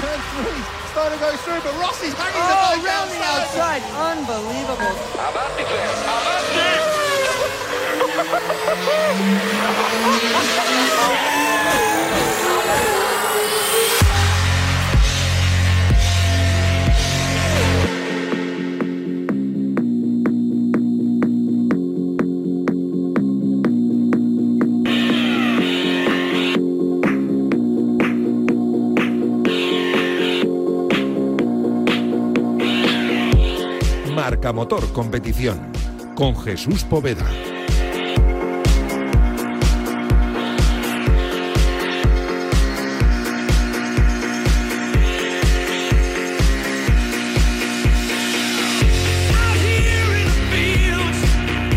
turn three. Starting to go through, but Rossi's hanging Oh, the bike round the outside. Unbelievable. Marca Motor Competición con Jesús Poveda.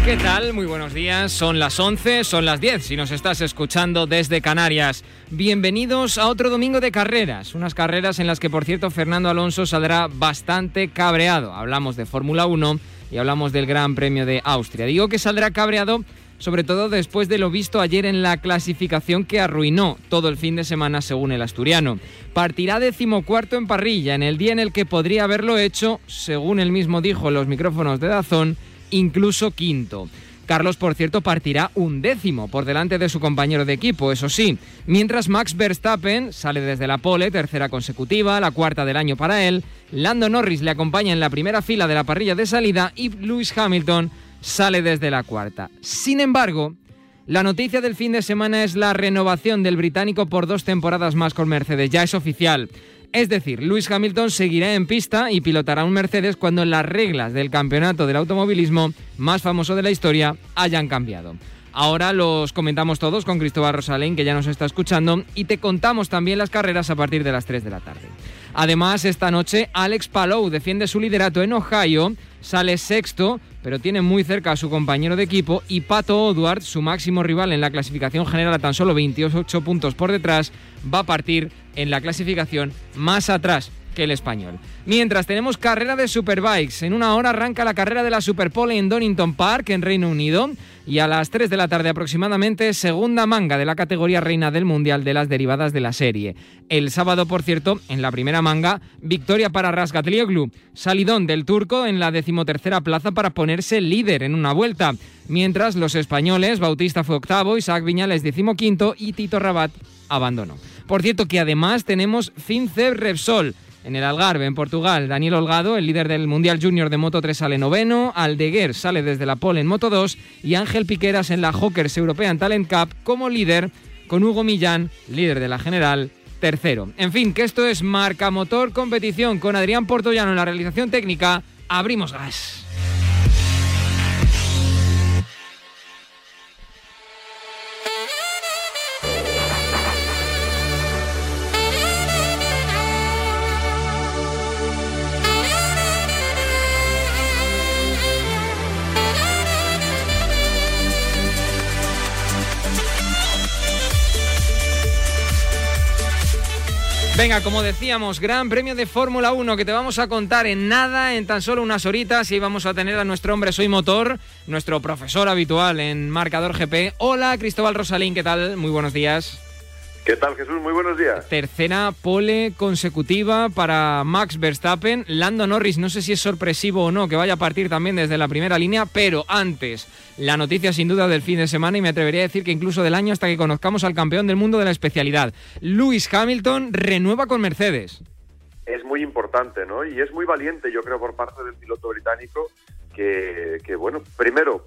¿Qué tal? Muy buenos días. Son las 11, son las 10 si nos estás escuchando desde Canarias. Bienvenidos a otro domingo de carreras. Unas carreras en las que, por cierto, Fernando Alonso saldrá bastante cabreado. Hablamos de Fórmula 1 y hablamos del Gran Premio de Austria. Digo que saldrá cabreado sobre todo después de lo visto ayer en la clasificación que arruinó todo el fin de semana según el asturiano. Partirá decimocuarto en parrilla en el día en el que podría haberlo hecho, según él mismo dijo en los micrófonos de Dazón, incluso quinto. Carlos, por cierto, partirá un décimo por delante de su compañero de equipo, eso sí, mientras Max Verstappen sale desde la pole, tercera consecutiva, la cuarta del año para él, Lando Norris le acompaña en la primera fila de la parrilla de salida y Lewis Hamilton sale desde la cuarta. Sin embargo, la noticia del fin de semana es la renovación del británico por dos temporadas más con Mercedes, ya es oficial. Es decir, Lewis Hamilton seguirá en pista y pilotará un Mercedes cuando las reglas del campeonato del automovilismo más famoso de la historia hayan cambiado. Ahora los comentamos todos con Cristóbal Rosalén, que ya nos está escuchando, y te contamos también las carreras a partir de las 3 de la tarde. Además, esta noche Alex Palou defiende su liderato en Ohio, sale sexto, pero tiene muy cerca a su compañero de equipo, y Pato O'Dward, su máximo rival en la clasificación general a tan solo 28 puntos por detrás, va a partir en la clasificación más atrás que el español. Mientras tenemos carrera de Superbikes, en una hora arranca la carrera de la Superpole en Donington Park, en Reino Unido, y a las 3 de la tarde aproximadamente, segunda manga de la categoría reina del Mundial de las derivadas de la serie. El sábado, por cierto, en la primera manga, victoria para Rasgatlioglu, salidón del turco en la decimotercera plaza para ponerse líder en una vuelta, mientras los españoles, Bautista fue octavo, Isaac Viñales decimoquinto y Tito Rabat abandonó. Por cierto que además tenemos Finceb Repsol, en el Algarve, en Portugal, Daniel Holgado, el líder del Mundial Junior de Moto 3, sale noveno, Aldeguer sale desde la pole en Moto 2 y Ángel Piqueras en la Hawkers European Talent Cup como líder, con Hugo Millán, líder de la general, tercero. En fin, que esto es Marca Motor Competición con Adrián Portollano en la realización técnica. Abrimos gas. Venga, como decíamos, Gran Premio de Fórmula 1 que te vamos a contar en nada, en tan solo unas horitas y vamos a tener a nuestro hombre Soy Motor, nuestro profesor habitual en Marcador GP. Hola, Cristóbal Rosalín, ¿qué tal? Muy buenos días. ¿Qué tal, Jesús? Muy buenos días. Tercera pole consecutiva para Max Verstappen. Lando Norris, no sé si es sorpresivo o no que vaya a partir también desde la primera línea, pero antes, la noticia sin duda del fin de semana y me atrevería a decir que incluso del año hasta que conozcamos al campeón del mundo de la especialidad. Lewis Hamilton renueva con Mercedes. Es muy importante, ¿no? Y es muy valiente, yo creo, por parte del piloto británico. Que, que bueno, primero,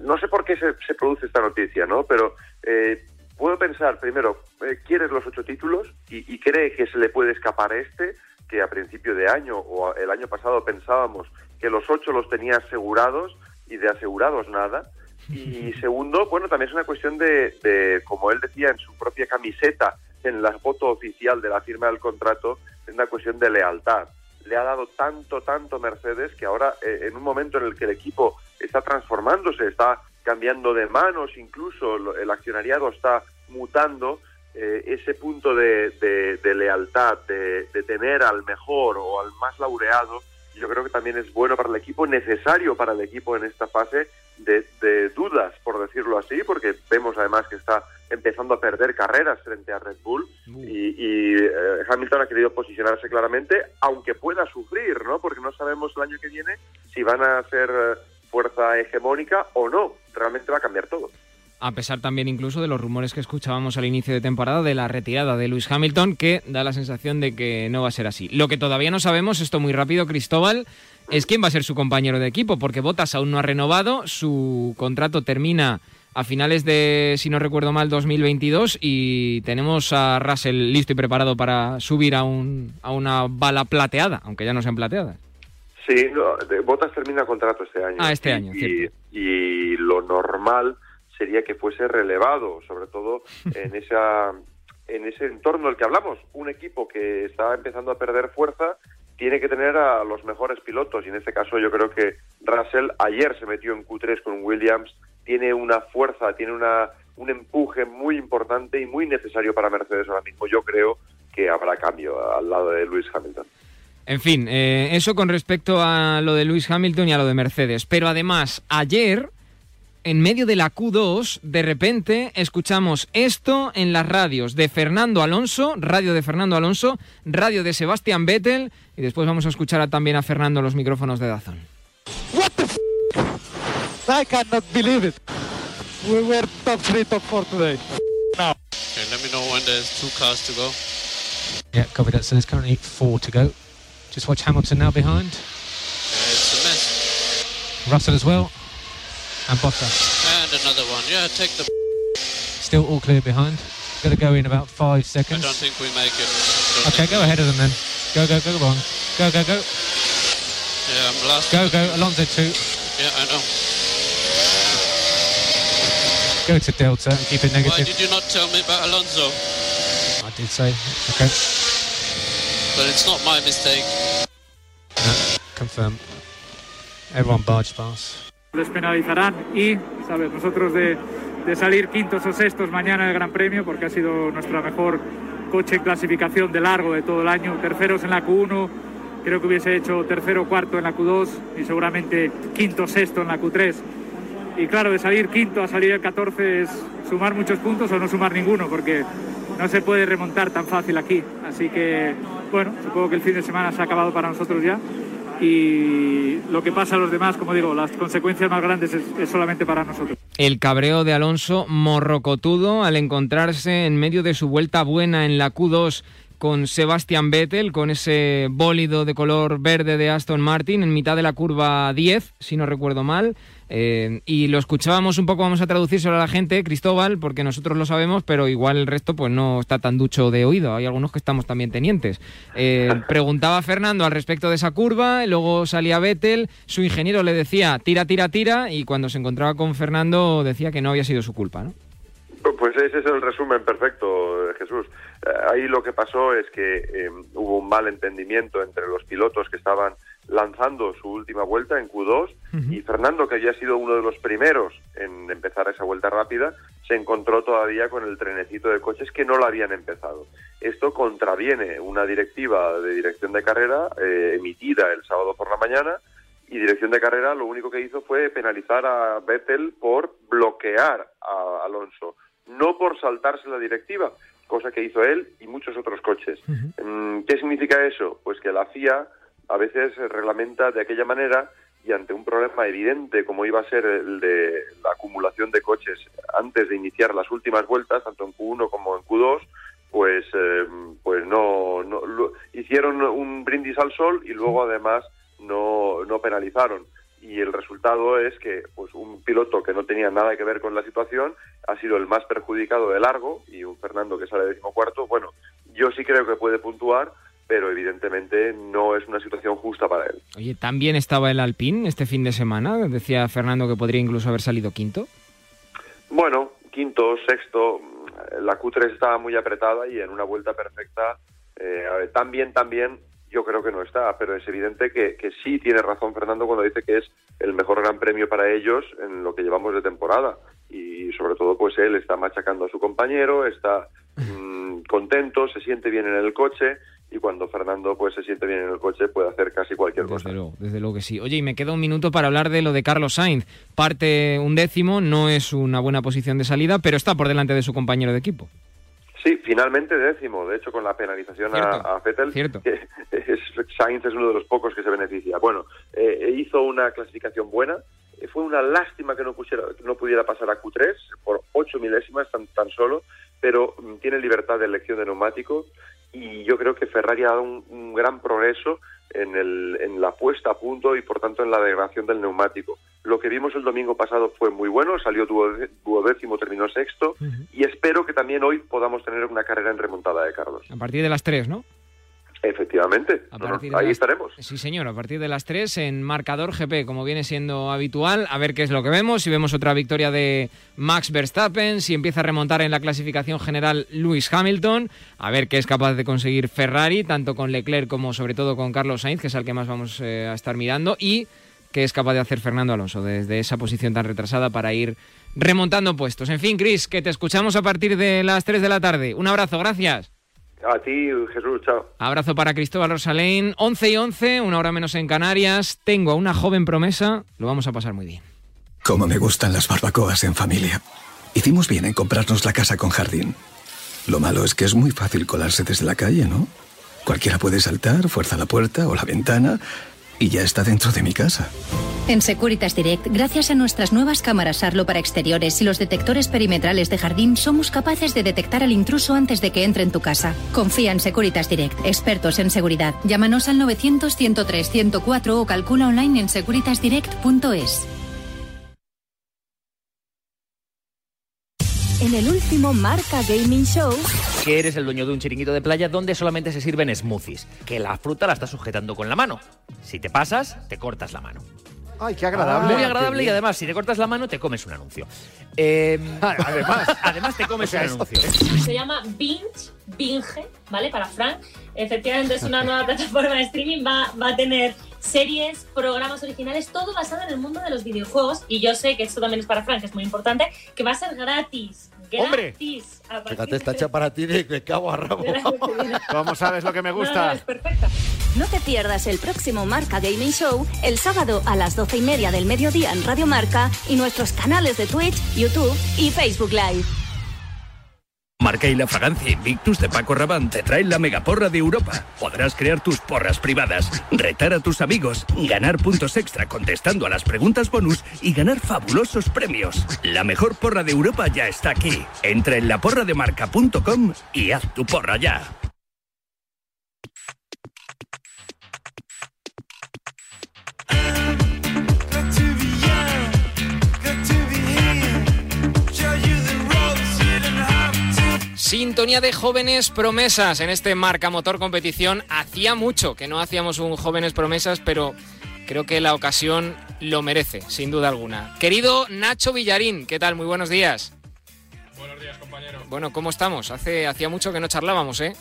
no sé por qué se, se produce esta noticia, ¿no? Pero eh, puedo pensar, primero, eh, quieres los ocho títulos y, y, cree que se le puede escapar este, que a principio de año o el año pasado pensábamos que los ocho los tenía asegurados y de asegurados nada. Y segundo, bueno, también es una cuestión de, de, como él decía en su propia camiseta, en la foto oficial de la firma del contrato, es una cuestión de lealtad. Le ha dado tanto, tanto Mercedes que ahora, eh, en un momento en el que el equipo está transformándose, está cambiando de manos, incluso el accionariado está mutando, eh, ese punto de, de, de lealtad, de, de, tener al mejor o al más laureado, yo creo que también es bueno para el equipo, necesario para el equipo en esta fase de, dudas, por decirlo así, porque vemos además que está empezando a perder carreras frente a Red Bull y, eh, Hamilton ha querido posicionarse claramente, aunque pueda sufrir, ¿no? Porque no sabemos el año que viene si van a ser eh, fuerza hegemónica o no. Realmente va a cambiar todo a pesar también incluso de los rumores que escuchábamos al inicio de temporada de la retirada de Lewis Hamilton, que da la sensación de que no va a ser así. Lo que todavía no sabemos, esto muy rápido, Cristóbal, es quién va a ser su compañero de equipo, porque Bottas aún no ha renovado, su contrato termina a finales de, si no recuerdo mal, 2022 y tenemos a Russell listo y preparado para subir a, un, a una bala plateada, aunque ya no sean plateadas. Sí, Bottas termina contrato este año. Ah, este año, y, y lo normal sería que fuese relevado, sobre todo en esa en ese entorno del que hablamos, un equipo que está empezando a perder fuerza tiene que tener a los mejores pilotos y en este caso yo creo que Russell ayer se metió en Q3 con Williams, tiene una fuerza, tiene una un empuje muy importante y muy necesario para Mercedes ahora mismo. Yo creo que habrá cambio al lado de Lewis Hamilton. En fin, eh, eso con respecto a lo de Lewis Hamilton y a lo de Mercedes. Pero además, ayer en medio de la Q2, de repente escuchamos esto en las radios de Fernando Alonso, radio de Fernando Alonso, radio de Sebastián Vettel, y después vamos a escuchar también a Fernando en los micrófonos de Dazón. What the f I cannot believe it. We were top 3, top 4 today. Now. Okay, let me know when there's two cars to go. Yeah, copy that. So there's currently four to go. Just watch Hamilton now behind. Yeah, it's a mess. Russell as well. And Bottas. And another one. Yeah, take the. Still all clear behind. Got to go in about five seconds. I don't think we make it. Okay, go ahead of them then. Go, go, go, go on. Go, go, go. Yeah, I'm last. Go, go. Alonso two. Yeah, I know. Go to Delta and keep it negative. Why did you not tell me about Alonso? I did say. Okay. But it's not my mistake. No, confirm. Everyone barge pass. Les penalizarán y, ¿sabes? Nosotros de, salir quintos o sextos mañana en el Gran Premio, porque ha sido nuestra mejor coche en clasificación de largo de todo el año, terceros en la Q1, creo que hubiese hecho tercero o cuarto en la Q2 y seguramente quinto o sexto en la Q3. Y claro, de salir quinto a salir el 14 es sumar muchos puntos o no sumar ninguno, porque no se puede remontar tan fácil aquí. Así que, bueno, supongo que el fin de semana se ha acabado para nosotros ya y lo que pasa a los demás, como digo, las consecuencias más grandes es, solamente para nosotros. El cabreo de Alonso morrocotudo al encontrarse en medio de su vuelta buena en la Q2 con Sebastian Vettel, con ese bólido de color verde de Aston Martin en mitad de la curva 10, si no recuerdo mal. Eh, y lo escuchábamos un poco, vamos a traducírselo a la gente, Cristóbal, porque nosotros lo sabemos, pero igual el resto pues no está tan ducho de oído. Hay algunos que estamos también tenientes. Eh, preguntaba Fernando al respecto de esa curva, luego salía Vettel, su ingeniero le decía tira, tira, tira, y cuando se encontraba con Fernando decía que no había sido su culpa, ¿no? Pues ese es el resumen perfecto, Jesús. Eh, ahí lo que pasó es que em, hubo un mal entendimiento entre los pilotos que estaban lanzando su última vuelta en Q2 y Fernando, que había sido uno de los primeros en empezar esa vuelta rápida, se encontró todavía con el trenecito de coches que no lo habían empezado. Esto contraviene una directiva de dirección de carrera eh, emitida el sábado por la mañana y dirección de carrera lo único que hizo fue penalizar a Vettel por bloquear a Alonso, no por saltarse la directiva, cosa que hizo él y muchos otros coches. Mm, ¿Qué significa eso? Pues que la FIA a veces reglamenta de aquella manera y ante un problema evidente como iba a ser el de la acumulación de coches antes de iniciar las últimas vueltas, tanto en Q1 como en Q2, pues, eh, pues no, no hicieron un brindis al sol y luego además no, no penalizaron y el resultado es que pues un piloto que no tenía nada que ver con la situación ha sido el más perjudicado de largo y un Fernando que sale decimocuarto, bueno, yo sí creo que puede puntuar, pero evidentemente no es una situación justa para él. Oye, ¿también estaba el Alpine este fin de semana? Decía Fernando que podría incluso haber salido quinto. Bueno, quinto, sexto, la Q3 estaba muy apretada y en una vuelta perfecta, eh, también, también yo creo que no está, pero es evidente que, que, sí tiene razón Fernando cuando dice que es el mejor gran premio para ellos en lo que llevamos de temporada. Y sobre todo, pues él está machacando a su compañero, está mm, contento, se siente bien en el coche y cuando Fernando pues se siente bien en el coche puede hacer casi cualquier cosa. Desde luego, desde luego que sí. Oye, y me queda un minuto para hablar de lo de Carlos Sainz. Parte un décimo, no es una buena posición de salida, pero está por delante de su compañero de equipo. Sí, finalmente décimo, de hecho con la penalización a, Cierto, a Vettel, cierto. que es- Sainz es uno de los pocos que se beneficia. Bueno, eh, hizo una clasificación buena, eh, fue una lástima que no, pusiera, no pudiera pasar a Q3 por ocho milésimas tan, tan solo, pero mm, tiene libertad de elección de neumático y yo creo que Ferrari ha dado un, un gran progreso en, el, en la puesta a punto y por tanto en la degradación del neumático. Lo que vimos el domingo pasado fue muy bueno, salió duodécimo, terminó sexto y espero que también hoy podamos tener una carrera en remontada de Carlos. A partir de las 3, ¿no? Efectivamente, A No, no, ahí las- estaremos. Sí, señor, a partir de las 3 en marcador GP, como viene siendo habitual. A ver qué es lo que vemos. Si vemos otra victoria de Max Verstappen, si empieza a remontar en la clasificación general Lewis Hamilton, a ver qué es capaz de conseguir Ferrari, tanto con Leclerc como sobre todo con Carlos Sainz, que es al que más vamos eh, a estar mirando, y qué es capaz de hacer Fernando Alonso desde esa posición tan retrasada para ir remontando puestos. En fin, Chris, que te escuchamos a partir de las 3 de la tarde. Un abrazo, gracias. A ti, Jesús, chao. Abrazo para Cristóbal Rosalén. 11 y 11, una hora menos en Canarias. Tengo a una joven promesa. Lo vamos a pasar muy bien. Cómo me gustan las barbacoas en familia. Hicimos bien en comprarnos la casa con jardín. Lo malo es que es muy fácil colarse desde la calle, ¿no? Cualquiera puede saltar, fuerza la puerta o la ventana y ya está dentro de mi casa. En Securitas Direct, gracias a nuestras nuevas cámaras Arlo para exteriores y los detectores perimetrales de jardín, somos capaces de detectar al intruso antes de que entre en tu casa. Confía en Securitas Direct, expertos en seguridad. Llámanos al 900-103-104 o calcula online en securitasdirect.es. En el último Marca Gaming Show, que eres el dueño de un chiringuito de playa donde solamente se sirven smoothies, que la fruta la estás sujetando con la mano. Si te pasas, te cortas la mano. Ay, qué agradable. Muy agradable y además, si te cortas la mano, te comes un anuncio. Eh, además. además te comes O sea, un esto- anuncio. Se llama Binge, Binge, ¿vale? Para Frank. Efectivamente es una nueva plataforma de streaming, va, va a tener series, programas originales, todo basado en el mundo de los videojuegos. Y yo sé que esto también es para Frank, que es muy importante, que va a ser gratis. ¡Hombre! Gratis. Fíjate, está hecha para ti de, cabo a rabo. ¿Cómo sabes lo que me No, no, gusta? es perfecta. No te pierdas el próximo Marca Gaming Show el sábado a las 12 y media del mediodía en Radio Marca y nuestros canales de Twitch, YouTube y Facebook Live. Marca y la fragancia Invictus de Paco Rabanne te traen la megaporra de Europa. Podrás crear tus porras privadas, retar a tus amigos, ganar puntos extra contestando a las preguntas bonus y ganar fabulosos premios. La mejor porra de Europa ya está aquí. Entra en laporrademarca.com y haz tu porra ya. Sintonía de jóvenes promesas en este Marca Motor Competición. Hacía mucho que no hacíamos un jóvenes promesas, pero creo que la ocasión lo merece, sin duda alguna. Querido Nacho Villarín, ¿qué tal? Muy buenos días. Buenos días, compañero. Bueno, ¿cómo estamos? Hace, hacía mucho que no charlábamos, ¿eh?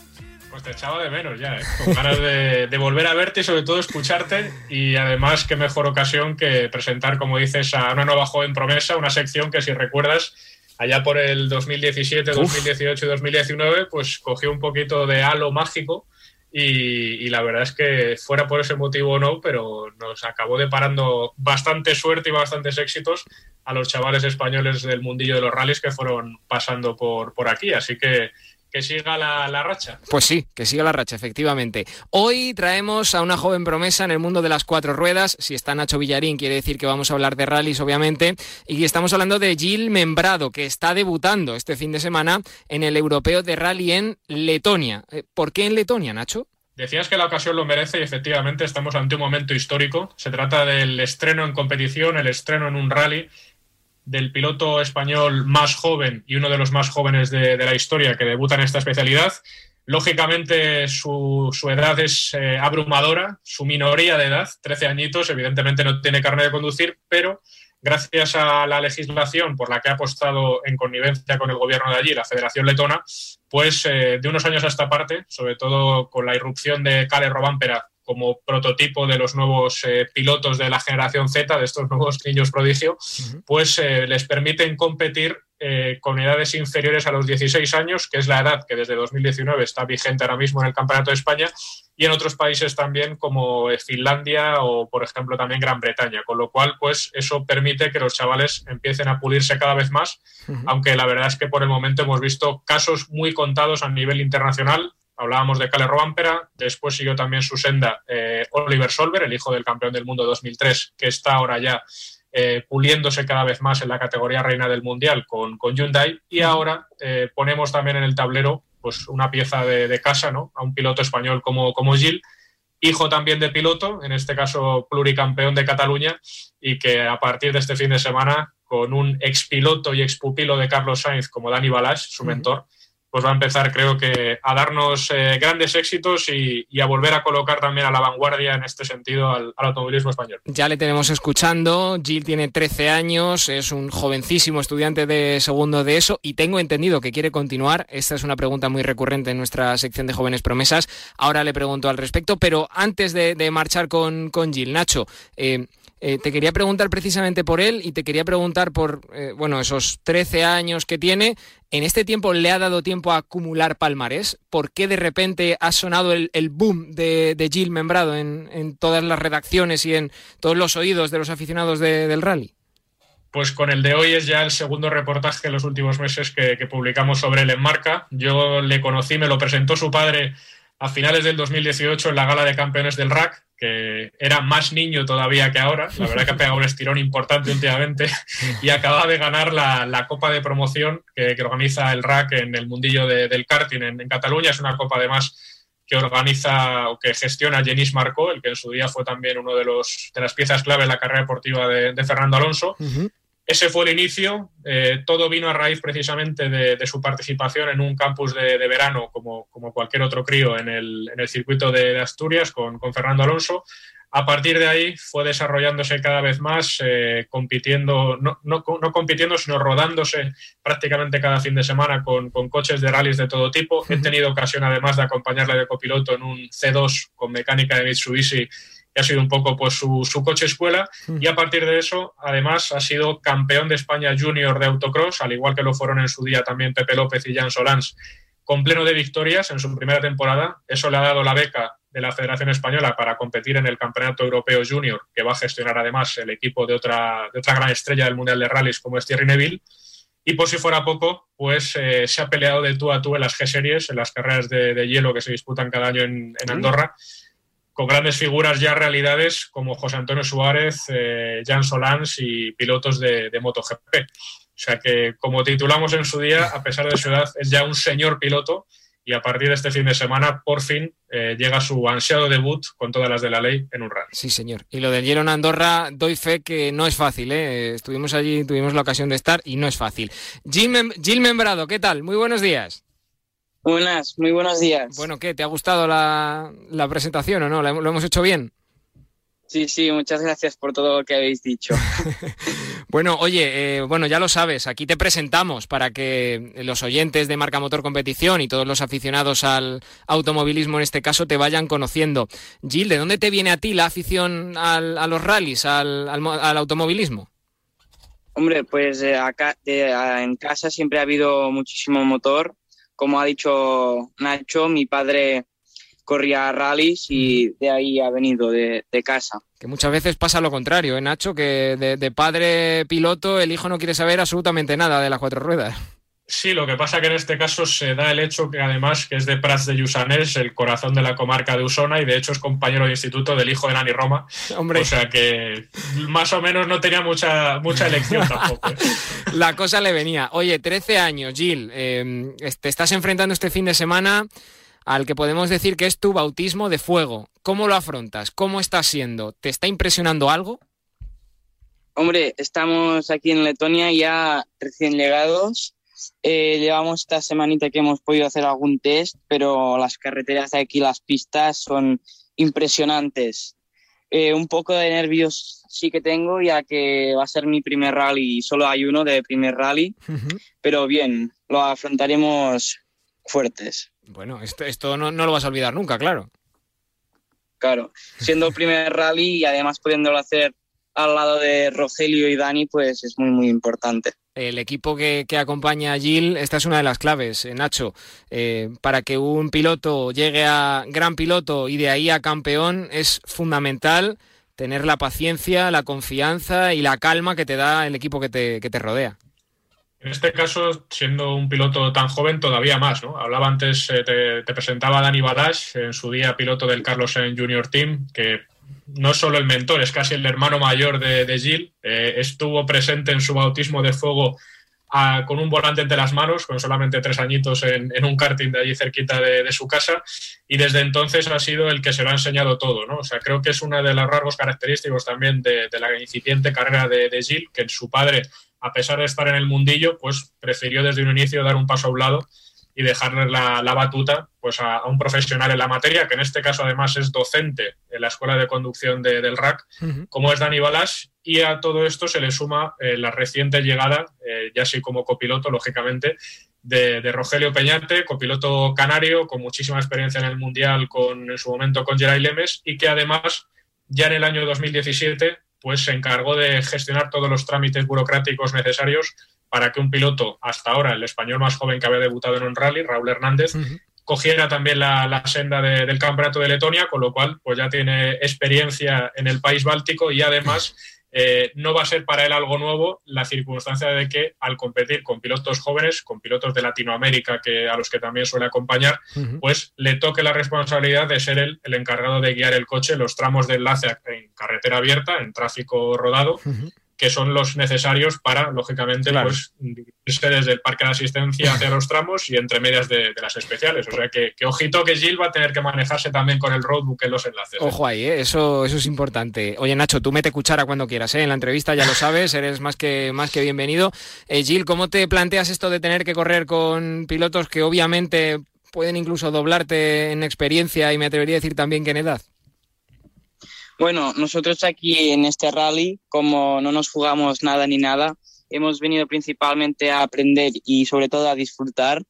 Pues te echaba de menos ya, ¿eh? Con ganas de, de volver a verte y sobre todo escucharte. Y además, qué mejor ocasión que presentar, como dices, a una nueva joven promesa, una sección que si recuerdas, allá por el 2017, 2018 y 2019, pues cogió un poquito de halo mágico. Y, y la verdad es que fuera por ese motivo o no, pero nos acabó deparando bastante suerte y bastantes éxitos a los chavales españoles del mundillo de los rallies que fueron pasando por, por aquí. Así que que siga la, la racha. Pues sí, que siga la racha, efectivamente. Hoy traemos a una joven promesa en el mundo de las cuatro ruedas. Si está Nacho Villarín, quiere decir que vamos a hablar de rallies, obviamente. Y estamos hablando de Gil Membrado, que está debutando este fin de semana en el Europeo de Rally en Letonia. Eh, ¿Por qué en Letonia, Nacho? Decías que la ocasión lo merece y efectivamente estamos ante un momento histórico. Se trata del estreno en competición, el estreno en un rally del piloto español más joven y uno de los más jóvenes de, la historia que debuta en esta especialidad. Lógicamente su, su edad es eh, abrumadora, su minoría de edad, 13 añitos, evidentemente no tiene carne de conducir, pero gracias a la legislación por la que ha apostado en connivencia con el gobierno de allí, la Federación Letona, pues eh, de unos años a esta parte, sobre todo con la irrupción de Kale Robampera como prototipo de los nuevos eh, pilotos de la generación Z, de estos nuevos niños prodigio, pues eh, les permiten competir eh, con edades inferiores a los 16 años, que es la edad que desde 2019 está vigente ahora mismo en el Campeonato de España, y en otros países también como Finlandia o, por ejemplo, también Gran Bretaña. Con lo cual, pues eso permite que los chavales empiecen a pulirse cada vez más, aunque la verdad es que por el momento hemos visto casos muy contados a nivel internacional. Hablábamos de Cale Robampera, después siguió también su senda eh, Oliver Solver, el hijo del campeón del mundo 2003, que está ahora ya eh, puliéndose cada vez más en la categoría reina del mundial con, con Hyundai. Y ahora eh, ponemos también en el tablero pues, una pieza de, de casa ¿no? a un piloto español como, como Gil, hijo también de piloto, en este caso pluricampeón de Cataluña, y que a partir de este fin de semana, con un expiloto y expupilo de Carlos Sainz como Dani Balash, su mentor, pues va a empezar, creo que, a darnos eh, grandes éxitos y, y a volver a colocar también a la vanguardia en este sentido al, automovilismo español. Ya le tenemos escuchando, Gil tiene 13 años, es un jovencísimo estudiante de segundo de eso y tengo entendido que quiere continuar. Esta es una pregunta muy recurrente en nuestra sección de jóvenes promesas. Ahora le pregunto al respecto, pero antes de, de marchar con, con Gil, Nacho, eh, eh, te quería preguntar precisamente por él y te quería preguntar por, eh, bueno, esos 13 años que tiene. ¿En este tiempo le ha dado tiempo a acumular palmarés? ¿Por qué de repente ha sonado el, el boom de, de Gil Membrado en, en, todas las redacciones y en todos los oídos de los aficionados de, del rally? Pues con el de hoy es ya el segundo reportaje en los últimos meses que publicamos sobre él en marca. Yo le conocí, me lo presentó su padre a finales del 2018 en la gala de campeones del RAC, que era más niño todavía que ahora, la verdad que ha pegado un estirón importante últimamente y acaba de ganar la, la copa de promoción que, organiza el RAC en el mundillo de, del karting en, Cataluña. Es una copa además que organiza o que gestiona Jenis Marcó, el que en su día fue también uno de, los, de las piezas clave en la carrera deportiva de, de Fernando Alonso. Ese fue el inicio. Eh, todo vino a raíz precisamente de, de su participación en un campus de, de verano, como, como, cualquier otro crío, en el, en el circuito de, Asturias con, con, Fernando Alonso. A partir de ahí fue desarrollándose cada vez más, eh, compitiendo, no, no, no, compitiendo, sino rodándose prácticamente cada fin de semana con, con coches de rallies de todo tipo. He tenido ocasión además de acompañarle de copiloto en un C2 con mecánica de Mitsubishi que ha sido un poco pues, su, su, coche escuela y a partir de eso además ha sido campeón de España junior de autocross, al igual que lo fueron en su día también Pepe López y Jan Solans, con pleno de victorias en su primera temporada. Eso le ha dado la beca de la Federación Española para competir en el Campeonato Europeo Junior, que va a gestionar además el equipo de otra, de otra gran estrella del Mundial de Rallys como es Thierry Neville. Y por si fuera poco, pues eh, se ha peleado de tú a tú en las G-Series, en las carreras de, de, hielo que se disputan cada año en, en Andorra. Con grandes figuras ya realidades como José Antonio Suárez, eh, Jan Solans y pilotos de, MotoGP. O sea que, como titulamos en su día, a pesar de su edad, es ya un señor piloto y a partir de este fin de semana, por fin, eh, llega su ansiado debut con todas las de la ley en un rally. Sí, señor. Y lo del en Andorra, doy fe que no es fácil. ¿eh? Estuvimos allí, tuvimos la ocasión de estar y no es fácil. Gil, Mem Membrado, ¿qué tal? Muy buenos días. Buenas, muy buenos días. Bueno, ¿qué? ¿Te ha gustado la, la presentación o no? ¿Lo hemos hecho bien? Sí, sí, muchas gracias por todo lo que habéis dicho. bueno, oye, eh, bueno, ya lo sabes, aquí te presentamos para que los oyentes de Marca Motor Competición y todos los aficionados al automovilismo en este caso te vayan conociendo. Gil, ¿de dónde te viene a ti la afición al, a los rallies, al, al, al, automovilismo? Hombre, pues eh, acá en casa siempre ha habido muchísimo motor. Como ha dicho Nacho, mi padre corría rallies y de ahí ha venido de, de, casa. Que muchas veces pasa lo contrario, ¿eh, Nacho? Que de, de, padre piloto el hijo no quiere saber absolutamente nada de las cuatro ruedas. Sí, lo que pasa que en este caso se da el hecho que además que es de Prats de Lluçanès, el corazón de la comarca de Usona, y de hecho es compañero de instituto del hijo de Nani Roma. Hombre. O sea que más o menos no tenía mucha, mucha elección tampoco. ¿eh? La cosa le venía. Oye, 13 años, Gil, eh, te estás enfrentando este fin de semana al que podemos decir que es tu bautismo de fuego. ¿Cómo lo afrontas? ¿Cómo está siendo? ¿Te está impresionando algo? Hombre, estamos aquí en Letonia ya recién llegados. Eh, llevamos esta semanita que hemos podido hacer algún test, pero las carreteras de aquí, las pistas son impresionantes. Eh, un poco de nervios sí que tengo, ya que va a ser mi primer rally y solo hay uno de primer rally, uh -huh. pero bien, lo afrontaremos fuertes. Bueno, esto, esto no, no, lo vas a olvidar nunca, claro. Claro, siendo el primer rally y además pudiéndolo hacer al lado de Rogelio y Dani, pues es muy, muy importante. el equipo que, que acompaña a Gil, esta es una de las claves, eh, Nacho. Eh, para que un piloto llegue a gran piloto y de ahí a campeón es fundamental tener la paciencia, la confianza y la calma que te da el equipo que te, que te rodea. En este caso, siendo un piloto tan joven, todavía más, ¿no? Hablaba antes, eh, te, te, presentaba a Dani Badash, en su día piloto del Carlos Sainz Junior Team, que no solo el mentor, es casi el hermano mayor de, de Gil. Eh, estuvo presente en su bautismo de fuego a, con un volante entre las manos, con solamente tres añitos en, un karting de allí cerquita de, su casa, y desde entonces ha sido el que se lo ha enseñado todo, ¿no? O sea, creo que es una de los rasgos característicos también de, de la incipiente carrera de, de Gil, que su padre, a pesar de estar en el mundillo, pues prefirió desde un inicio dar un paso a un lado y dejarle la, la batuta pues a, a, un profesional en la materia, que en este caso además es docente en la Escuela de Conducción de, del RAC, uh -huh. como es Dani Balas, y a todo esto se le suma eh, la reciente llegada, eh, ya así como copiloto, lógicamente, de, de, Rogelio Peñate, copiloto canario, con muchísima experiencia en el Mundial, con, en su momento con Geray Lemes, y que además ya en el año 2017 pues se encargó de gestionar todos los trámites burocráticos necesarios para que un piloto, hasta ahora el español más joven que había debutado en un rally, Raúl Hernández, uh -huh. cogiera también la, la senda de, del campeonato de Letonia, con lo cual pues ya tiene experiencia en el país báltico y además eh, no va a ser para él algo nuevo la circunstancia de que al competir con pilotos jóvenes, con pilotos de Latinoamérica que a los que también suele acompañar, uh -huh. pues le toque la responsabilidad de ser él el encargado de guiar el coche en los tramos de enlace en carretera abierta, en tráfico rodado. Uh -huh que son los necesarios para, lógicamente, claro. pues irse desde el parque de asistencia hacia los tramos y entre medias de, de las especiales. O sea que, que, ojito que Gil va a tener que manejarse también con el roadbook en los enlaces. ¿eh? Ojo ahí, ¿eh? eso, eso es importante. Oye, Nacho, tú mete cuchara cuando quieras, ¿eh? en la entrevista ya lo sabes, eres más que, más que bienvenido. Eh, Gil, ¿cómo te planteas esto de tener que correr con pilotos que obviamente pueden incluso doblarte en experiencia y me atrevería a decir también que en edad? Bueno, nosotros aquí en este rally, como no nos jugamos nada ni nada, hemos venido principalmente a aprender y sobre todo a disfrutar,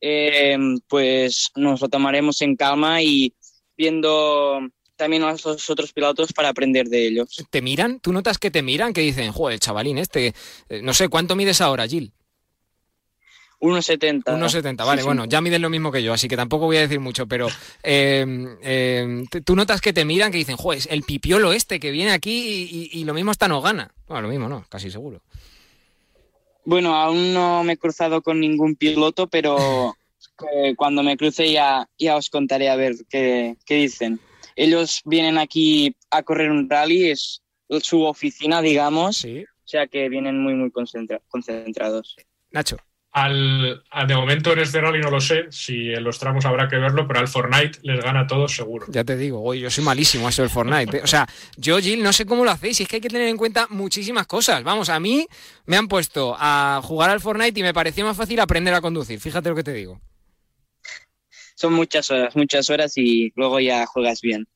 eh, pues nos lo tomaremos en calma y viendo también a los otros pilotos para aprender de ellos. ¿Te miran? ¿Tú notas que te miran? Que dicen, joder, chavalín este, eh, no sé, ¿cuánto mides ahora, Gil? 1,70. 1,70, vale, sí, bueno, sí. ya miden lo mismo que yo, así que tampoco voy a decir mucho, pero eh, eh, tú notas que te miran, que dicen, joder, el pipiolo este que viene aquí y, y, y, lo mismo hasta no gana. Bueno, lo mismo, ¿no? Casi seguro. Bueno, aún no me he cruzado con ningún piloto, pero eh, cuando me cruce ya, ya os contaré a ver qué, qué dicen. Ellos vienen aquí a correr un rally, es su oficina, digamos, sí. o sea que vienen muy, muy concentra concentrados. Nacho. Al, al, de momento en este rally no lo sé, si en los tramos habrá que verlo, pero al Fortnite les gana a todos seguro. Ya te digo, oye, yo soy malísimo a eso del Fortnite. ¿eh? O sea, yo, Jill, no sé cómo lo hacéis, y es que hay que tener en cuenta muchísimas cosas. Vamos, a mí me han puesto a jugar al Fortnite y me pareció más fácil aprender a conducir, fíjate lo que te digo. Son muchas horas, muchas horas y luego ya juegas bien.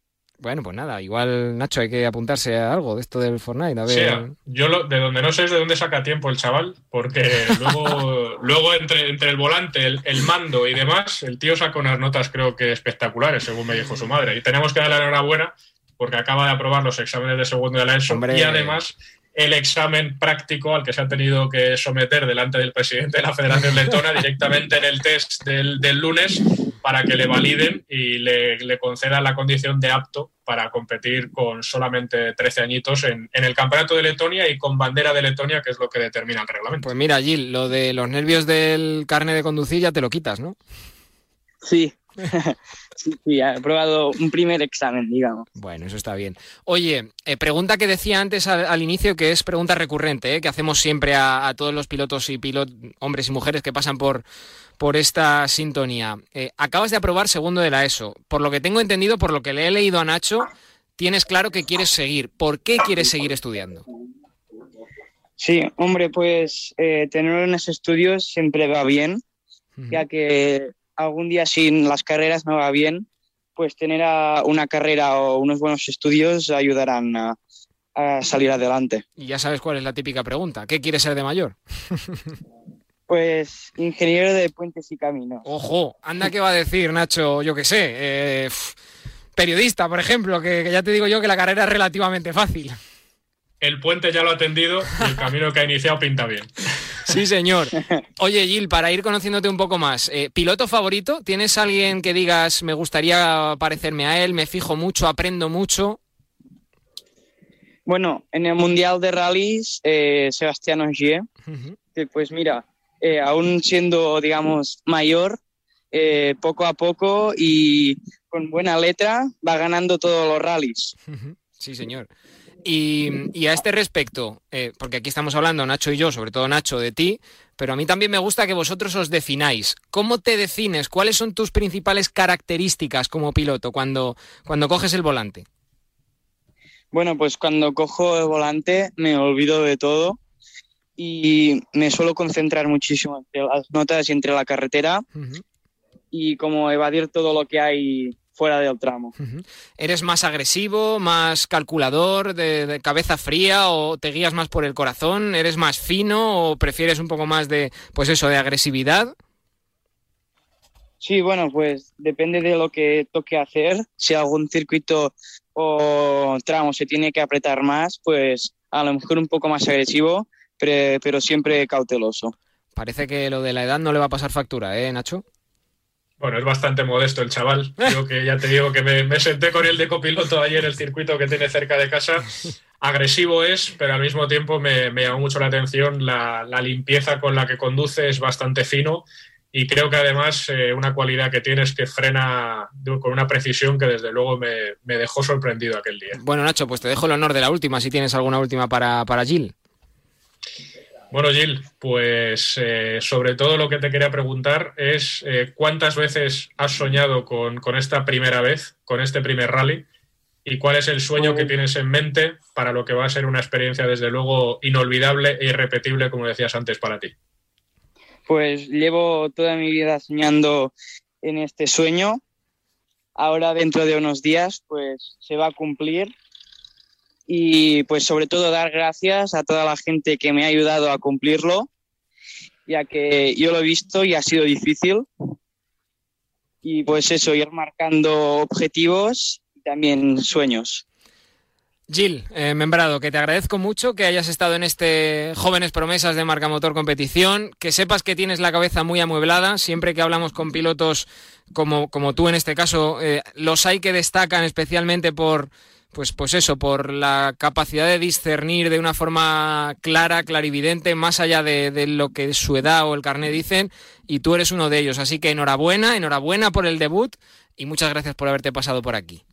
Bueno, pues nada, igual Nacho hay que apuntarse a algo de esto del Fortnite. A ver. Sí, yo lo, de donde no sé es de dónde saca tiempo el chaval, porque luego, luego entre, entre el volante, el, el, mando y demás, el tío saca unas notas creo que espectaculares, según me dijo su madre. Y tenemos que darle la enhorabuena porque acaba de aprobar los exámenes de segundo de la ESO Hombre. y además el examen práctico al que se ha tenido que someter delante del presidente de la Federación Letona directamente en el test del, del lunes para que le validen y le, le, concedan la condición de apto para competir con solamente 13 añitos en, en, el campeonato de Letonia y con bandera de Letonia, que es lo que determina el reglamento. Pues mira, Gil, lo de los nervios del carne de conducir ya te lo quitas, ¿no? Sí, sí, he probado un primer examen, digamos. Bueno, eso está bien. Oye, eh, pregunta que decía antes al, al, inicio, que es pregunta recurrente, eh, que hacemos siempre a, a, todos los pilotos y pilot, hombres y mujeres que pasan por, por esta sintonía. Eh, acabas de aprobar segundo de la ESO. Por lo que tengo entendido, por lo que le he leído a Nacho, tienes claro que quieres seguir. ¿Por qué quieres seguir estudiando? Sí, hombre, pues tener unos estudios siempre va bien, ya que algún día sin las carreras no va bien, pues tener a una carrera o unos buenos estudios ayudarán a, a, salir adelante. Y ya sabes cuál es la típica pregunta. ¿Qué quieres ser de mayor? pues ingeniero de puentes y caminos. Ojo, anda que va a decir Nacho, yo qué sé, eh, periodista, por ejemplo, que, que, ya te digo yo que la carrera es relativamente fácil. El puente ya lo ha atendido y el camino que ha iniciado pinta bien. Sí, señor. Oye, Gil, para ir conociéndote un poco más, eh, ¿piloto favorito? ¿Tienes alguien que digas, me gustaría parecerme a él, me fijo mucho, aprendo mucho? Bueno, en el Mundial de Rallys, eh, Sebastián Ogier, que, pues mira, eh, aún siendo, digamos, mayor, eh, poco a poco y con buena letra, va ganando todos los rallies. Sí, señor. Y, y a este respecto, eh, porque aquí estamos hablando Nacho y yo, sobre todo Nacho, de ti, pero a mí también me gusta que vosotros os defináis. ¿Cómo te defines? ¿Cuáles son tus principales características como piloto cuando, cuando coges el volante? Bueno, pues cuando cojo el volante me olvido de todo y me suelo concentrar muchísimo entre las notas y entre la carretera y como evadir todo lo que hay fuera del tramo. ¿Eres más agresivo, más calculador, de, de cabeza fría o te guías más por el corazón? ¿Eres más fino o prefieres un poco más de, pues eso, de agresividad? Sí, bueno, pues depende de lo que toque hacer. Si algún circuito o tramo se tiene que apretar más, pues a lo mejor un poco más agresivo, pero, pero siempre cauteloso. Parece que lo de la edad no le va a pasar factura, ¿eh, Nacho? Bueno, es bastante modesto el chaval. Yo que ya te digo que me, me senté con él de copiloto ayer en el circuito que tiene cerca de casa. Agresivo es, pero al mismo tiempo me, me llamó mucho la atención la, la, limpieza con la que conduce, es bastante fino. Y creo que además eh, una cualidad que tiene es que frena con una precisión que desde luego me, me, dejó sorprendido aquel día. Bueno, Nacho, pues te dejo el honor de la última, si tienes alguna última para, para Gil. Bueno, Gil, pues eh, sobre todo lo que te quería preguntar es eh, cuántas veces has soñado con, con, esta primera vez, con este primer rally, y cuál es el sueño que tienes en mente para lo que va a ser una experiencia desde luego inolvidable e irrepetible, como decías antes, para ti. Pues llevo toda mi vida soñando en este sueño. Ahora dentro de unos días, pues se va a cumplir y pues sobre todo dar gracias a toda la gente que me ha ayudado a cumplirlo, ya que yo lo he visto y ha sido difícil. Y pues eso, ir marcando objetivos y también sueños. Gil, eh, Membrado, que te agradezco mucho que hayas estado en este Jóvenes Promesas de Marca Motor Competición, que sepas que tienes la cabeza muy amueblada, siempre que hablamos con pilotos como, como tú en este caso, eh, los hay que destacan especialmente por, pues, pues eso, por la capacidad de discernir de una forma clara, clarividente, más allá de, de, lo que su edad o el carnet dicen, y tú eres uno de ellos. Así que enhorabuena, enhorabuena por el debut y muchas gracias por haberte pasado por aquí.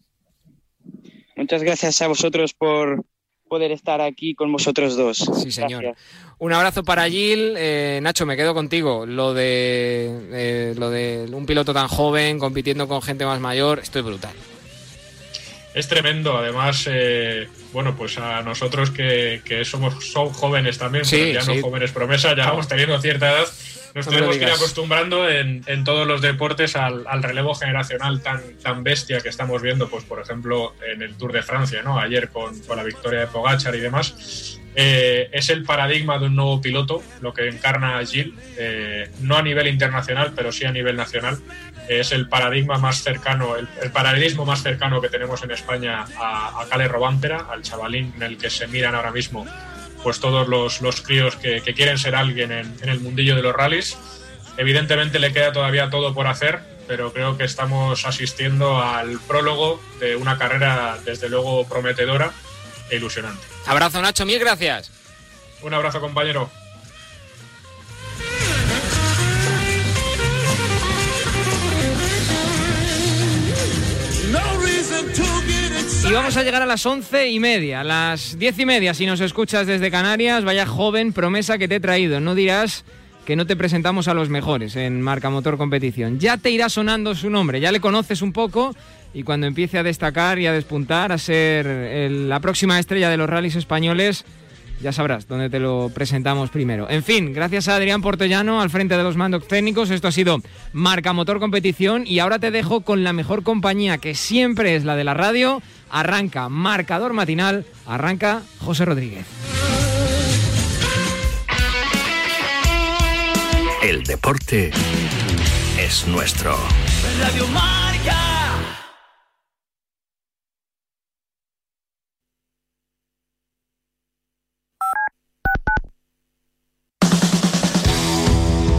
Muchas gracias a vosotros por poder estar aquí con vosotros dos. Sí, señor. Gracias. Un abrazo para Gil. Eh, Nacho, me quedo contigo. Lo de, eh, lo de un piloto tan joven compitiendo con gente más mayor, esto es brutal. Es tremendo, además, eh, bueno, pues a nosotros que, que somos son jóvenes también, sí, pero ya sí. no jóvenes promesa, ya vamos teniendo cierta edad, nos No tenemos que ir acostumbrando en, en todos los deportes al, al relevo generacional tan, tan bestia que estamos viendo, pues por ejemplo en el Tour de Francia, ¿no? Ayer con, con la victoria de Pogachar y demás. Eh, es el paradigma de un nuevo piloto, lo que encarna Gil, eh, no a nivel internacional, pero sí a nivel nacional. Es el paradigma más cercano, el, el paralelismo más cercano que tenemos en España a, a Cale al chavalín en el que se miran ahora mismo pues todos los, los críos que, que, quieren ser alguien en, en, el mundillo de los rallies. Evidentemente le queda todavía todo por hacer, pero creo que estamos asistiendo al prólogo de una carrera desde luego prometedora e ilusionante. Abrazo Nacho, mil gracias. Un abrazo compañero. Y vamos a llegar a las once y media, a las diez y media si nos escuchas desde Canarias. Vaya joven promesa que te he traído. No dirás que no te presentamos a los mejores en Marca Motor Competición. Ya te irá sonando su nombre, ya le conoces un poco y cuando empiece a destacar y a despuntar, a ser la próxima estrella de los rallies españoles, ya sabrás dónde te lo presentamos primero. En fin, gracias a Adrián Portellano al frente de los mandos técnicos. Esto ha sido Marca Motor Competición y ahora te dejo con la mejor compañía que siempre es la de la radio. Arranca Marcador Matinal, arranca José Rodríguez. El deporte es nuestro. Radio.